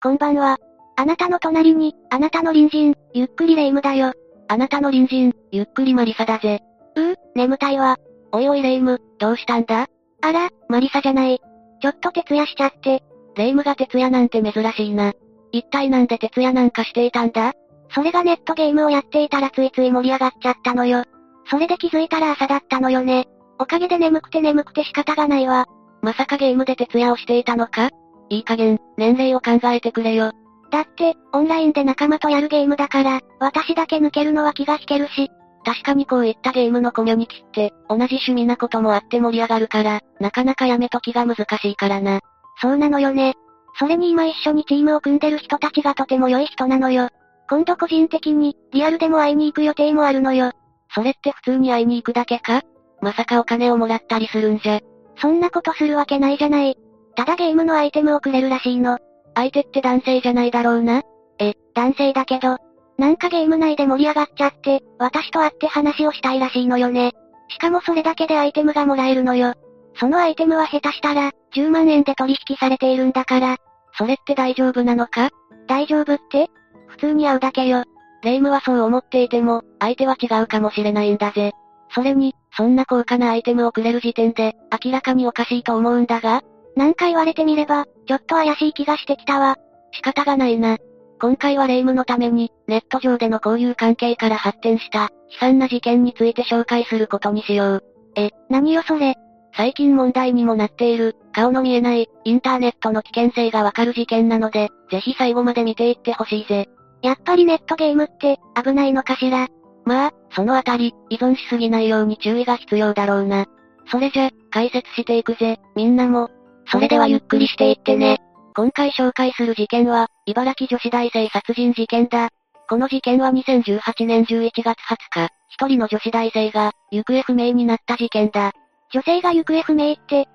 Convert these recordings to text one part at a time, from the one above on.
こんばんは。あなたの隣に、あなたの隣人、ゆっくりレ夢ムだよ。あなたの隣人、ゆっくりマリサだぜ。うぅ、眠たいわ。おいおいレ夢ム、どうしたんだ？あら、マリサじゃない。ちょっと徹夜しちゃって。レ夢ムが徹夜なんて珍しいな。一体なんで徹夜なんかしていたんだ？それがネットゲームをやっていたらついつい盛り上がっちゃったのよ。それで気づいたら朝だったのよね。おかげで眠くて眠くて仕方がないわ。まさかゲームで徹夜をしていたのか？いい加減、年齢を考えてくれよ。だって、オンラインで仲間とやるゲームだから、私だけ抜けるのは気が引けるし。確かにこういったゲームのコミュニティって、同じ趣味なこともあって盛り上がるから、なかなかやめときが難しいからな。そうなのよね。それに今一緒にチームを組んでる人たちがとても良い人なのよ。今度個人的に、リアルでも会いに行く予定もあるのよ。それって普通に会いに行くだけか？まさかお金をもらったりするんじゃ。そんなことするわけないじゃない。ただゲームのアイテムをくれるらしいの。相手って男性じゃないだろうな？え、男性だけど。なんかゲーム内で盛り上がっちゃって、私と会って話をしたいらしいのよね。しかもそれだけでアイテムがもらえるのよ。そのアイテムは下手したら、10万円で取引されているんだから。それって大丈夫なのか？大丈夫って？普通に会うだけよ。レイムはそう思っていても、相手は違うかもしれないんだぜ。それに、そんな高価なアイテムをくれる時点で、明らかにおかしいと思うんだがなんか言われてみれば、ちょっと怪しい気がしてきたわ。仕方がないな。今回はレイムのために、ネット上での交友関係から発展した、悲惨な事件について紹介することにしよう。え、何よそれ。最近問題にもなっている、顔の見えない、インターネットの危険性がわかる事件なので、ぜひ最後まで見ていってほしいぜ。やっぱりネットゲームって、危ないのかしら。まあ、そのあたり、依存しすぎないように注意が必要だろうな。それじゃ、解説していくぜ、みんなも。それではゆっくりしていってね。今回紹介する事件は、茨城女子大生殺人事件だ。この事件は2018年11月20日、一人の女子大生が、行方不明になった事件だ。女性が行方不明って、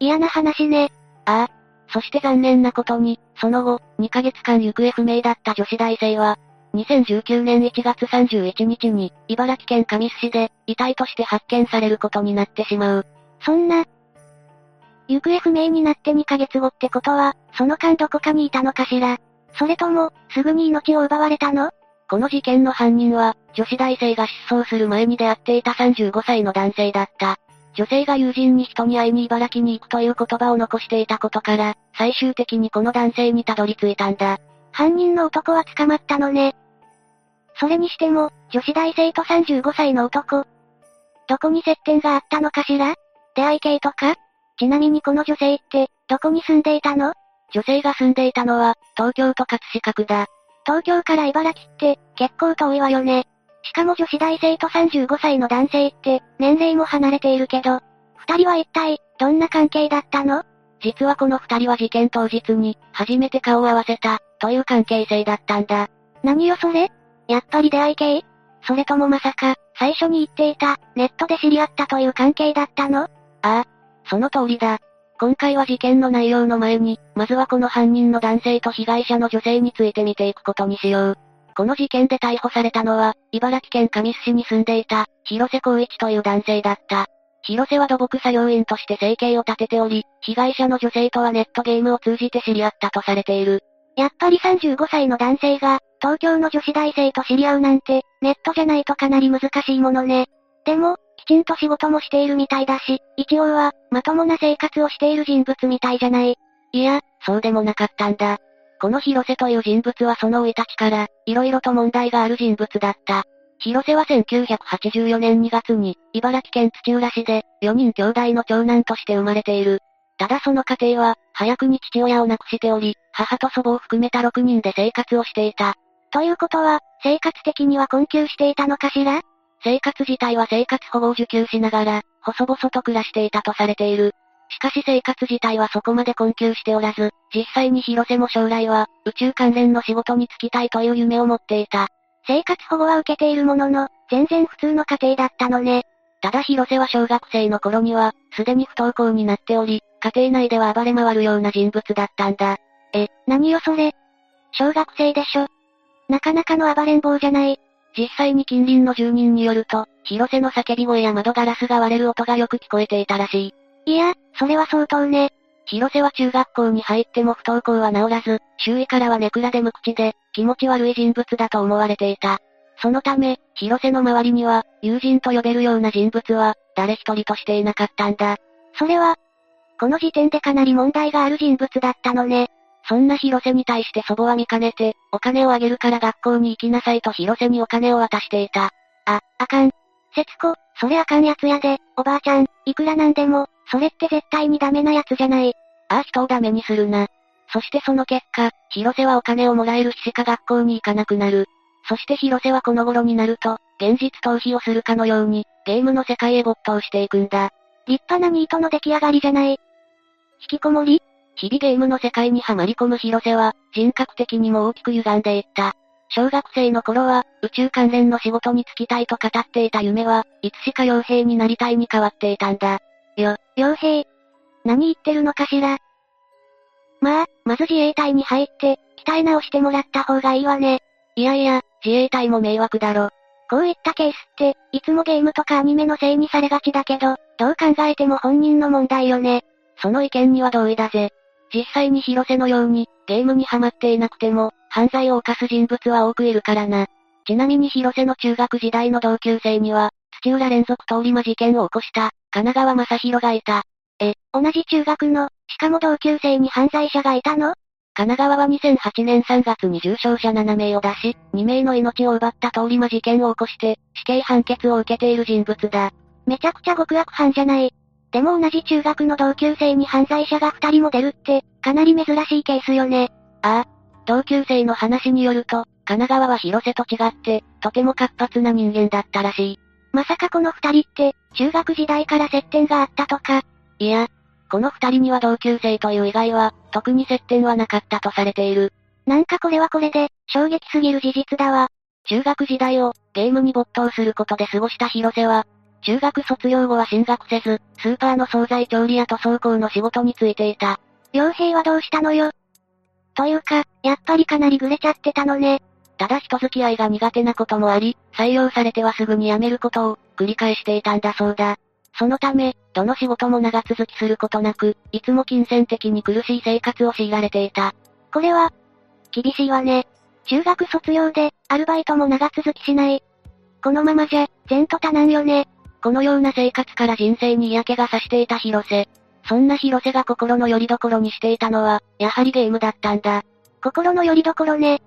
嫌な話ね。ああ、そして残念なことに、その後、2ヶ月間行方不明だった女子大生は、2019年1月31日に、茨城県神栖市で、遺体として発見されることになってしまう。そんな、行方不明になって2ヶ月後ってことは、その間どこかにいたのかしらそれとも、すぐに命を奪われたの？この事件の犯人は、女子大生が失踪する前に出会っていた35歳の男性だった。女性が友人に人に会いに茨城に行くという言葉を残していたことから、最終的にこの男性にたどり着いたんだ。犯人の男は捕まったのね。それにしても、女子大生と35歳の男。どこに接点があったのかしら？出会い系とか？ちなみにこの女性って、どこに住んでいたの？女性が住んでいたのは、東京都葛飾区だ。東京から茨城って、結構遠いわよね。しかも女子大生と35歳の男性って、年齢も離れているけど、二人は一体、どんな関係だったの？実はこの二人は事件当日に、初めて顔を合わせた、という関係性だったんだ。何よそれ？やっぱり出会い系？それともまさか、最初に言っていた、ネットで知り合ったという関係だったの？ああ、その通りだ。今回は事件の内容の前に、まずはこの犯人の男性と被害者の女性について見ていくことにしよう。この事件で逮捕されたのは、茨城県神栖市に住んでいた、広瀬光一という男性だった。広瀬は土木作業員として生計を立てており、被害者の女性とはネットゲームを通じて知り合ったとされている。やっぱり35歳の男性が、東京の女子大生と知り合うなんて、ネットじゃないとかなり難しいものね。でも、きちんと仕事もしているみたいだし、一応は、まともな生活をしている人物みたいじゃない。いや、そうでもなかったんだ。この広瀬という人物はその生い立ちから、色々と問題がある人物だった。広瀬は1984年2月に、茨城県土浦市で、4人兄弟の長男として生まれている。ただその家庭は、早くに父親を亡くしており、母と祖母を含めた6人で生活をしていた。ということは、生活的には困窮していたのかしら？生活自体は生活保護を受給しながら、細々と暮らしていたとされている。しかし生活自体はそこまで困窮しておらず、実際に広瀬も将来は、宇宙関連の仕事に就きたいという夢を持っていた。生活保護は受けているものの、全然普通の家庭だったのね。ただ広瀬は小学生の頃には、すでに不登校になっており、家庭内では暴れ回るような人物だったんだ。え、何よそれ。小学生でしょ。なかなかの暴れん坊じゃない。実際に近隣の住人によると、広瀬の叫び声や窓ガラスが割れる音がよく聞こえていたらしい。いや、それは相当ね。広瀬は中学校に入っても不登校は治らず、周囲からはネクラで無口で、気持ち悪い人物だと思われていた。そのため、広瀬の周りには、友人と呼べるような人物は、誰一人としていなかったんだ。それは、この時点でかなり問題がある人物だったのね。そんな広瀬に対して祖母は見かねて、お金をあげるから学校に行きなさいと広瀬にお金を渡していた。あ、あかん。節子、それあかんやつやで、おばあちゃん、いくらなんでも、それって絶対にダメなやつじゃない。ああ人をダメにするな。そしてその結果、広瀬はお金をもらえる日しか学校に行かなくなる。そして広瀬はこの頃になると、現実逃避をするかのように、ゲームの世界へ没頭していくんだ。立派なニートの出来上がりじゃない。引きこもり日々ゲームの世界にはまり込む広瀬は、人格的にも大きく歪んでいった。小学生の頃は、宇宙関連の仕事に就きたいと語っていた夢は、いつしか傭兵になりたいに変わっていたんだ。よ、傭兵何言ってるのかしらまあ、まず自衛隊に入って、鍛え直してもらった方がいいわね。いやいや、自衛隊も迷惑だろ。こういったケースって、いつもゲームとかアニメのせいにされがちだけど、どう考えても本人の問題よね。その意見には同意だぜ。実際に広瀬のように、ゲームにハマっていなくても、犯罪を犯す人物は多くいるからな。ちなみに広瀬の中学時代の同級生には、土浦連続通り魔事件を起こした、神奈川正宏がいた。え、同じ中学の、しかも同級生に犯罪者がいたの？神奈川は2008年3月に重傷者7名を出し、2名の命を奪った通り魔事件を起こして、死刑判決を受けている人物だ。めちゃくちゃ極悪犯じゃない。でも同じ中学の同級生に犯罪者が2人も出るって、かなり珍しいケースよね。ああ。同級生の話によると、神奈川は広瀬と違って、とても活発な人間だったらしい。まさかこの二人って、中学時代から接点があったとか、いや、この二人には同級生という以外は、特に接点はなかったとされている。なんかこれはこれで、衝撃すぎる事実だわ。中学時代を、ゲームに没頭することで過ごした広瀬は、中学卒業後は進学せず、スーパーの惣菜調理屋と倉庫の仕事に就いていた。傭兵はどうしたのよ？というか、やっぱりかなりグレちゃってたのね。ただ人付き合いが苦手なこともあり、採用されてはすぐに辞めることを、繰り返していたんだそうだ。そのため、どの仕事も長続きすることなく、いつも金銭的に苦しい生活を強いられていた。これは、厳しいわね。中学卒業で、アルバイトも長続きしない。このままじゃ、前途多難よね。このような生活から人生に嫌気がさしていた広瀬。そんな広瀬が心の拠り所にしていたのは、やはりゲームだったんだ。心の拠り所ね。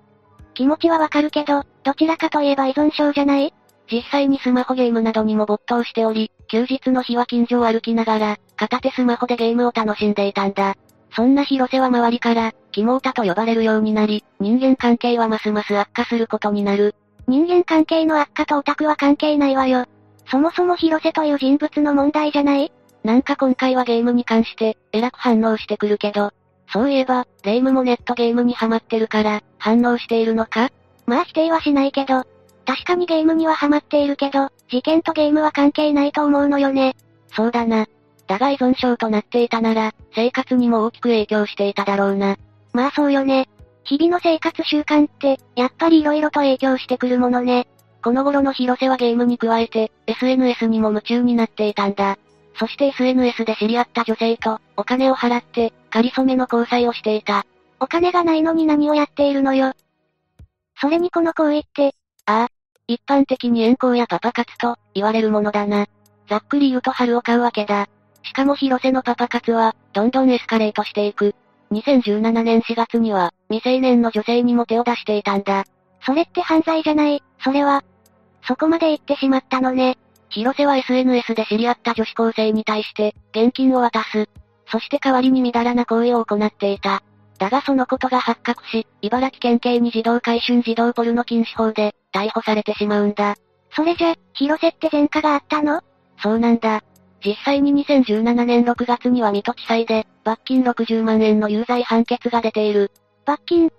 気持ちはわかるけど、どちらかといえば依存症じゃない？実際にスマホゲームなどにも没頭しており、休日の日は近所を歩きながら、片手スマホでゲームを楽しんでいたんだ。そんな広瀬は周りから、キモータと呼ばれるようになり、人間関係はますます悪化することになる。人間関係の悪化とオタクは関係ないわよ。そもそも広瀬という人物の問題じゃない？なんか今回はゲームに関して、えらく反応してくるけど、そういえば、レイムもネットゲームにハマってるから、反応しているのか？まあ否定はしないけど、確かにゲームにはハマっているけど、事件とゲームは関係ないと思うのよね。そうだな。だが依存症となっていたなら、生活にも大きく影響していただろうな。まあそうよね。日々の生活習慣って、やっぱり色々と影響してくるものね。この頃の広瀬はゲームに加えて、SNS にも夢中になっていたんだ。そして SNS で知り合った女性と、お金を払って、仮初めの交際をしていた。お金がないのに何をやっているのよ。それにこの行為って、ああ、一般的に遠行やパパ活と言われるものだな。ざっくり言うと春を買うわけだ。しかも広瀬のパパ活は、どんどんエスカレートしていく。2017年4月には、未成年の女性にも手を出していたんだ。それって犯罪じゃない、それは。そこまで言ってしまったのね。広瀬は SNS で知り合った女子高生に対して、現金を渡す。そして代わりにみだらな行為を行っていた。だがそのことが発覚し、茨城県警に児童回春児童ポルノ禁止法で、逮捕されてしまうんだ。それじゃ、広瀬って前科があったの？そうなんだ。実際に2017年6月には水戸地裁で、罰金60万円の有罪判決が出ている。罰金？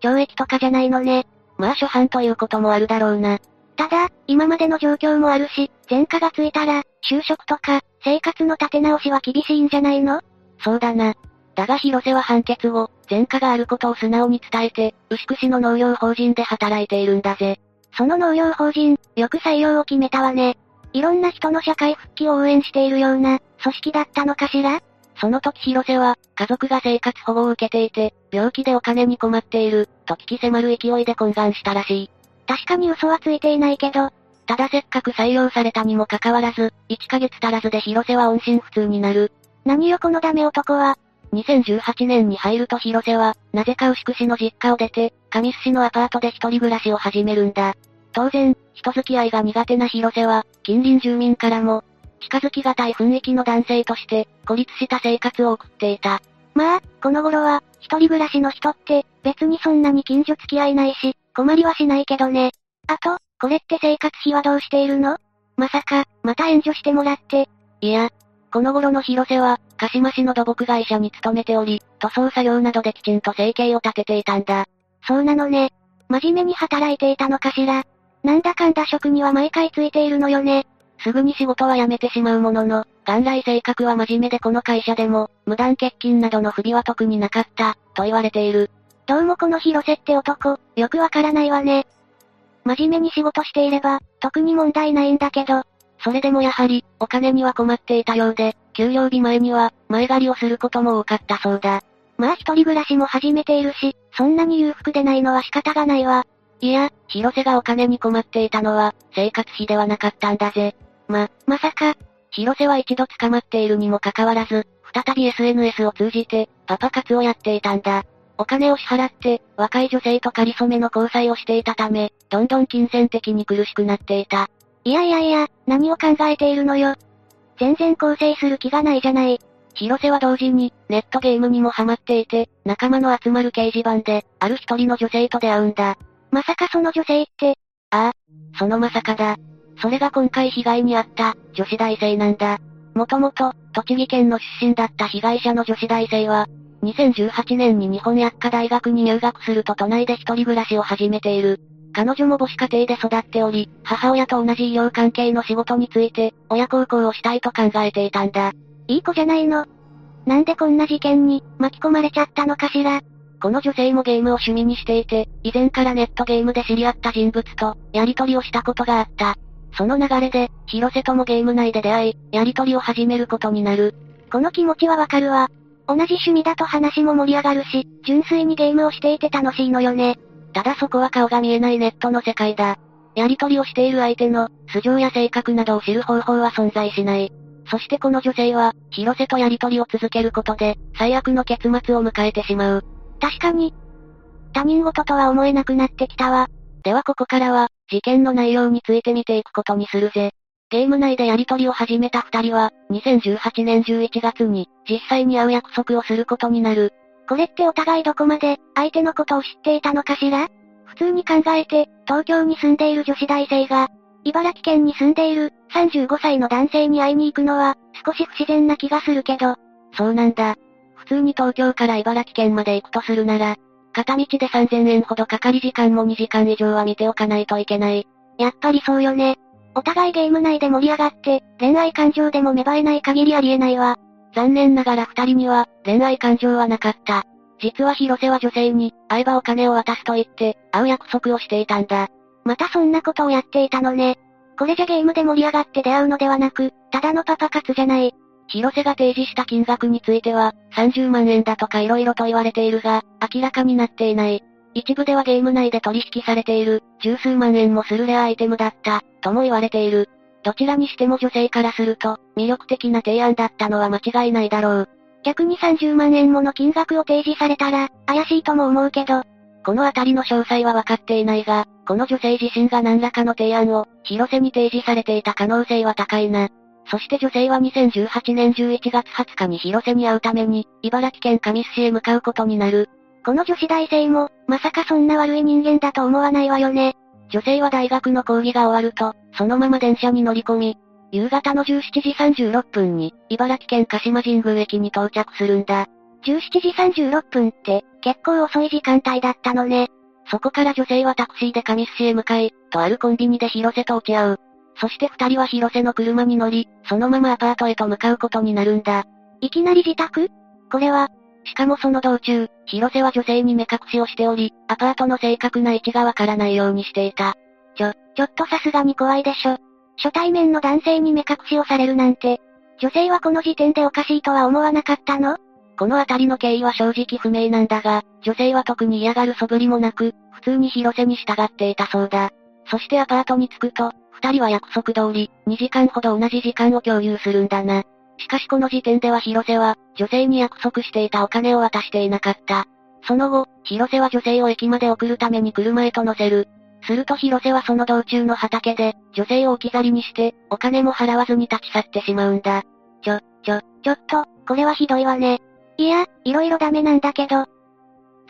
懲役とかじゃないのね。まあ初犯ということもあるだろうな。ただ、今までの状況もあるし、前科がついたら、就職とか、生活の立て直しは厳しいんじゃないの？そうだな。だが広瀬は判決後、前科があることを素直に伝えて、牛久市の農業法人で働いているんだぜ。その農業法人、よく採用を決めたわね。いろんな人の社会復帰を応援しているような、組織だったのかしら？その時広瀬は、家族が生活保護を受けていて、病気でお金に困っている、と聞き迫る勢いで懇願したらしい。確かに嘘はついていないけど、ただせっかく採用されたにもかかわらず、1ヶ月足らずで広瀬は音信不通になる。何よこのダメ男は。2018年に入ると広瀬は、なぜか牛久市の実家を出て、上須市のアパートで一人暮らしを始めるんだ。当然、人付き合いが苦手な広瀬は、近隣住民からも、近づきがたい雰囲気の男性として、孤立した生活を送っていた。まあ、この頃は、一人暮らしの人って、別にそんなに近所付き合いないし、困りはしないけどね。あと、これって生活費はどうしているの？まさか、また援助してもらって。いや、この頃の広瀬は、鹿島市の土木会社に勤めており、塗装作業などできちんと生計を立てていたんだ。そうなのね。真面目に働いていたのかしら。なんだかんだ職には毎回ついているのよね。すぐに仕事は辞めてしまうものの、元来性格は真面目でこの会社でも、無断欠勤などの不備は特になかった、と言われている。どうもこの広瀬って男、よくわからないわね。真面目に仕事していれば、特に問題ないんだけど、それでもやはり、お金には困っていたようで、給料日前には、前借りをすることも多かったそうだ。まあ一人暮らしも始めているし、そんなに裕福でないのは仕方がないわ。いや、広瀬がお金に困っていたのは、生活費ではなかったんだぜ。ま、まさか、広瀬は一度捕まっているにもかかわらず、再び SNS を通じて、パパ活をやっていたんだ。お金を支払って、若い女性と仮初めの交際をしていたため、どんどん金銭的に苦しくなっていた。いやいやいや、何を考えているのよ。全然構成する気がないじゃない。広瀬は同時に、ネットゲームにもハマっていて、仲間の集まる掲示板で、ある一人の女性と出会うんだ。まさかその女性って、ああ、そのまさかだ。それが今回被害に遭った、女子大生なんだ。もともと、栃木県の出身だった被害者の女子大生は、2018年に日本薬科大学に入学すると都内で一人暮らしを始めている。彼女も母子家庭で育っており、母親と同じ医療関係の仕事について、親孝行をしたいと考えていたんだ。いい子じゃないの。なんでこんな事件に巻き込まれちゃったのかしら。この女性もゲームを趣味にしていて、以前からネットゲームで知り合った人物と、やりとりをしたことがあった。その流れで、広瀬ともゲーム内で出会い、やりとりを始めることになる。この気持ちはわかるわ。同じ趣味だと話も盛り上がるし、純粋にゲームをしていて楽しいのよね。ただそこは顔が見えないネットの世界だ。やりとりをしている相手の、素性や性格などを知る方法は存在しない。そしてこの女性は、広瀬とやりとりを続けることで、最悪の結末を迎えてしまう。確かに。他人事とは思えなくなってきたわ。ではここからは、事件の内容について見ていくことにするぜ。ゲーム内でやりとりを始めた二人は、2018年11月に、実際に会う約束をすることになる。これってお互いどこまで、相手のことを知っていたのかしら？普通に考えて、東京に住んでいる女子大生が、茨城県に住んでいる、35歳の男性に会いに行くのは、少し不自然な気がするけど。そうなんだ。普通に東京から茨城県まで行くとするなら、片道で3000円ほどかかり時間も2時間以上は見ておかないといけない。やっぱりそうよね。お互いゲーム内で盛り上がって、恋愛感情でも芽生えない限りありえないわ。残念ながら二人には、恋愛感情はなかった。実は広瀬は女性に、会えばお金を渡すと言って、会う約束をしていたんだ。またそんなことをやっていたのね。これじゃゲームで盛り上がって出会うのではなく、ただのパパ活じゃない。広瀬が提示した金額については、30万円だとか色々と言われているが、明らかになっていない。一部ではゲーム内で取引されている、十数万円もするレアアイテムだった、とも言われている。どちらにしても女性からすると、魅力的な提案だったのは間違いないだろう。逆に30万円もの金額を提示されたら、怪しいとも思うけど。このあたりの詳細は分かっていないが、この女性自身が何らかの提案を、広瀬に提示されていた可能性は高いな。そして女性は2018年11月20日に広瀬に会うために、茨城県上須市へ向かうことになる。この女子大生も、まさかそんな悪い人間だと思わないわよね。女性は大学の講義が終わると、そのまま電車に乗り込み、夕方の17時36分に、茨城県鹿島神宮駅に到着するんだ。17時36分って、結構遅い時間帯だったのね。そこから女性はタクシーで上須市へ向かい、とあるコンビニで広瀬と落ち合う。そして二人は広瀬の車に乗り、そのままアパートへと向かうことになるんだ。いきなり自宅？これは、しかもその道中、広瀬は女性に目隠しをしており、アパートの正確な位置がわからないようにしていた。ちょ、ちょっとさすがに怖いでしょ。初対面の男性に目隠しをされるなんて、女性はこの時点でおかしいとは思わなかったの？このあたりの経緯は正直不明なんだが、女性は特に嫌がる素振りもなく、普通に広瀬に従っていたそうだ。そしてアパートに着くと、二人は約束通り、2時間ほど同じ時間を共有するんだな。しかしこの時点では広瀬は、女性に約束していたお金を渡していなかった。その後、広瀬は女性を駅まで送るために車へと乗せる。すると広瀬はその道中の畑で、女性を置き去りにして、お金も払わずに立ち去ってしまうんだ。ちょ、ちょ、ちょっと、これはひどいわね。いや、いろいろダメなんだけど。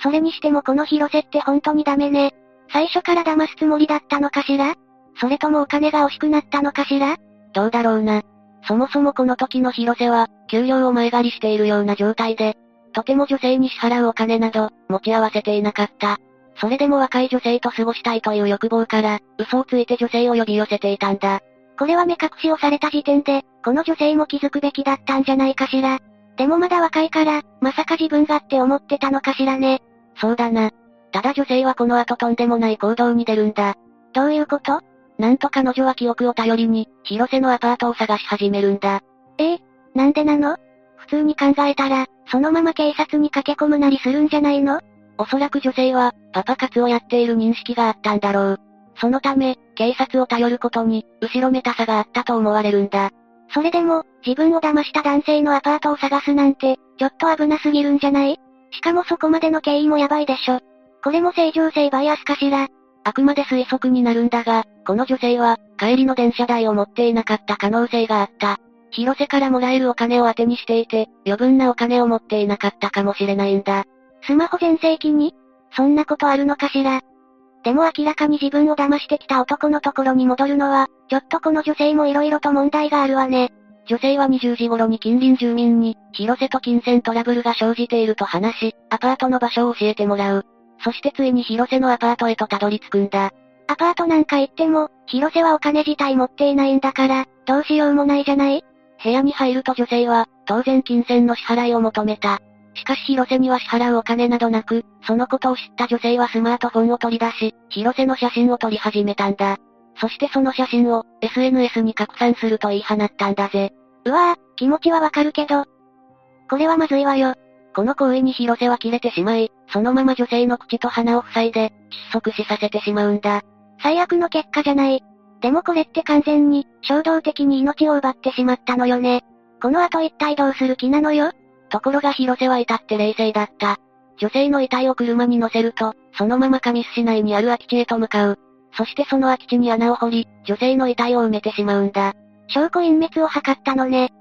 それにしてもこの広瀬って本当にダメね。最初から騙すつもりだったのかしら？それともお金が惜しくなったのかしら？どうだろうな。そもそもこの時の広瀬は、給料を前借りしているような状態で、とても女性に支払うお金など、持ち合わせていなかった。それでも若い女性と過ごしたいという欲望から、嘘をついて女性を呼び寄せていたんだ。これは目隠しをされた時点で、この女性も気づくべきだったんじゃないかしら。でもまだ若いから、まさか自分がって思ってたのかしらね。そうだな。ただ女性はこの後とんでもない行動に出るんだ。どういうこと？なんと彼女は記憶を頼りに、広瀬のアパートを探し始めるんだ。ええなんでなの？普通に考えたら、そのまま警察に駆け込むなりするんじゃないの？おそらく女性は、パパ活をやっている認識があったんだろう。そのため、警察を頼ることに、後ろめたさがあったと思われるんだ。それでも、自分を騙した男性のアパートを探すなんて、ちょっと危なすぎるんじゃない？しかもそこまでの経緯もやばいでしょ。これも正常性バイアスかしら。あくまで推測になるんだが、この女性は、帰りの電車代を持っていなかった可能性があった。広瀬からもらえるお金を当てにしていて、余分なお金を持っていなかったかもしれないんだ。スマホ全盛期に？そんなことあるのかしら？でも明らかに自分を騙してきた男のところに戻るのは、ちょっとこの女性も色々と問題があるわね。女性は20時頃に近隣住民に、広瀬と金銭トラブルが生じていると話し、アパートの場所を教えてもらう。そしてついに広瀬のアパートへとたどり着くんだ。アパートなんか行っても、広瀬はお金自体持っていないんだから、どうしようもないじゃない？部屋に入ると女性は、当然金銭の支払いを求めた。しかし広瀬には支払うお金などなく、そのことを知った女性はスマートフォンを取り出し、広瀬の写真を撮り始めたんだ。そしてその写真を、SNS に拡散すると言い放ったんだぜ。うわぁ、気持ちはわかるけど。これはまずいわよ。この行為に広瀬は切れてしまい、そのまま女性の口と鼻を塞いで、窒息死させてしまうんだ。最悪の結果じゃない。でもこれって完全に、衝動的に命を奪ってしまったのよね。この後一体どうする気なのよ？ところが広瀬は至って冷静だった。女性の遺体を車に乗せると、そのまま神栖市内にある空き地へと向かう。そしてその空き地に穴を掘り、女性の遺体を埋めてしまうんだ。証拠隠滅を図ったのね。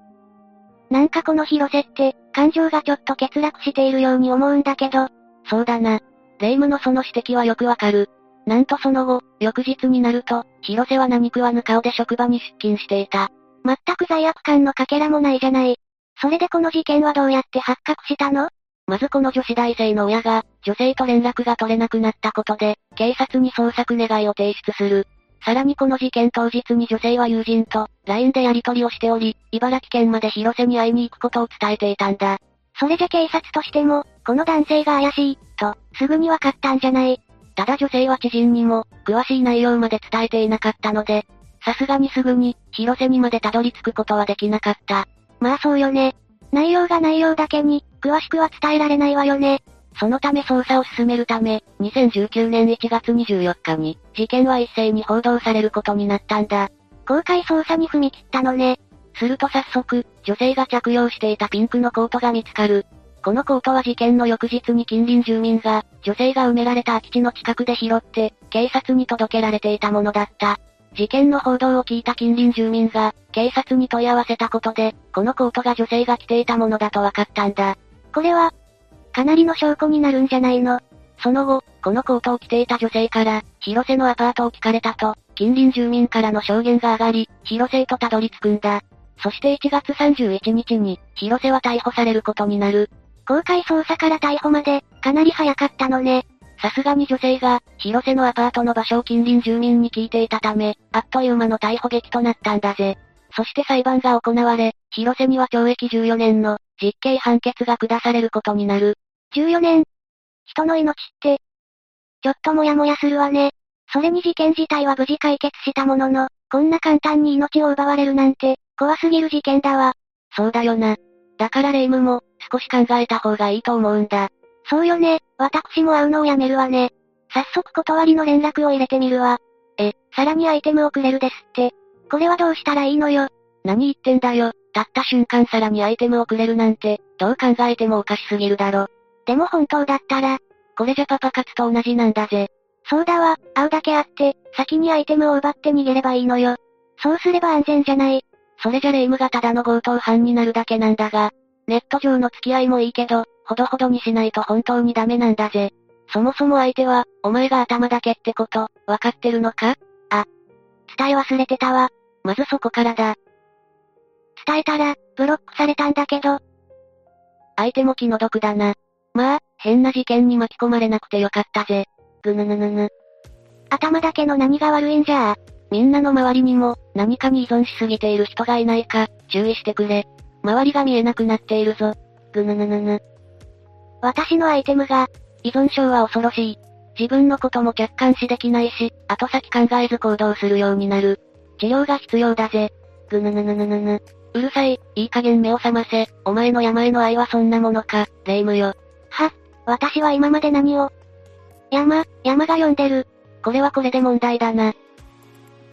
なんかこの広瀬って、感情がちょっと欠落しているように思うんだけど。そうだな。霊夢のその指摘はよくわかる。なんとその後、翌日になると、広瀬は何食わぬ顔で職場に出勤していた。全く罪悪感のかけらもないじゃない。それでこの事件はどうやって発覚したの？まずこの女子大生の親が、女性と連絡が取れなくなったことで、警察に捜索願いを提出する。さらにこの事件当日に女性は友人と、LINE でやり取りをしており、茨城県まで広瀬に会いに行くことを伝えていたんだ。それじゃ警察としても、この男性が怪しい、と、すぐにわかったんじゃない。ただ女性は知人にも、詳しい内容まで伝えていなかったので、さすがにすぐに、広瀬にまでたどり着くことはできなかった。まあそうよね。内容が内容だけに、詳しくは伝えられないわよね。そのため捜査を進めるため、2019年1月24日に、事件は一斉に報道されることになったんだ。公開捜査に踏み切ったのね。すると早速、女性が着用していたピンクのコートが見つかる。このコートは事件の翌日に近隣住民が、女性が埋められた空き地の近くで拾って、警察に届けられていたものだった。事件の報道を聞いた近隣住民が、警察に問い合わせたことで、このコートが女性が着ていたものだと分かったんだ。これは、かなりの証拠になるんじゃないの？その後、このコートを着ていた女性から、広瀬のアパートを聞かれたと、近隣住民からの証言が上がり、広瀬とたどり着くんだ。そして1月31日に、広瀬は逮捕されることになる。公開捜査から逮捕まで、かなり早かったのね。さすがに女性が、広瀬のアパートの場所を近隣住民に聞いていたため、あっという間の逮捕劇となったんだぜ。そして裁判が行われ、広瀬には懲役14年の実刑判決が下されることになる。14年人の命って、ちょっともやもやするわね。それに事件自体は無事解決したものの、こんな簡単に命を奪われるなんて、怖すぎる事件だわ。そうだよな。だからレイムも、少し考えた方がいいと思うんだ。そうよね、私も会うのをやめるわね。早速断りの連絡を入れてみるわ。え、さらにアイテムをくれるですって。これはどうしたらいいのよ。何言ってんだよ。たった瞬間さらにアイテムをくれるなんて、どう考えてもおかしすぎるだろ。でも本当だったら、これじゃパパ活と同じなんだぜ。そうだわ、会うだけあって、先にアイテムを奪って逃げればいいのよ。そうすれば安全じゃない。それじゃレイムがただの強盗犯になるだけなんだが、ネット上の付き合いもいいけど、ほどほどにしないと本当にダメなんだぜ。そもそも相手は、お前が頭だけってこと、わかってるのか？あ、伝え忘れてたわ。まずそこからだ。伝えたら、ブロックされたんだけど。相手も気の毒だな。まあ、変な事件に巻き込まれなくてよかったぜ。ぐぬぬぬぬ。頭だけの何が悪いんじゃみんなの周りにも、何かに依存しすぎている人がいないか、注意してくれ。周りが見えなくなっているぞ。ぐぬぬぬぬ。私のアイテムが、依存症は恐ろしい。自分のことも客観視できないし、後先考えず行動するようになる。治療が必要だぜ。ぐぬぬぬぬぬぬ。うるさい、いい加減目を覚ませ。お前の山への愛はそんなものか、レイムよ。は、私は今まで何を？山、山が呼んでる。これはこれで問題だな。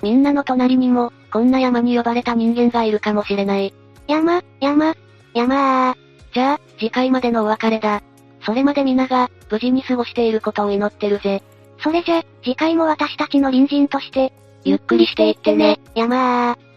みんなの隣にも、こんな山に呼ばれた人間がいるかもしれない。山、山、山ー。じゃあ、次回までのお別れだ。それまで皆が、無事に過ごしていることを祈ってるぜ。それじゃ、次回も私たちの隣人として、ゆっくりしていってね。山ー。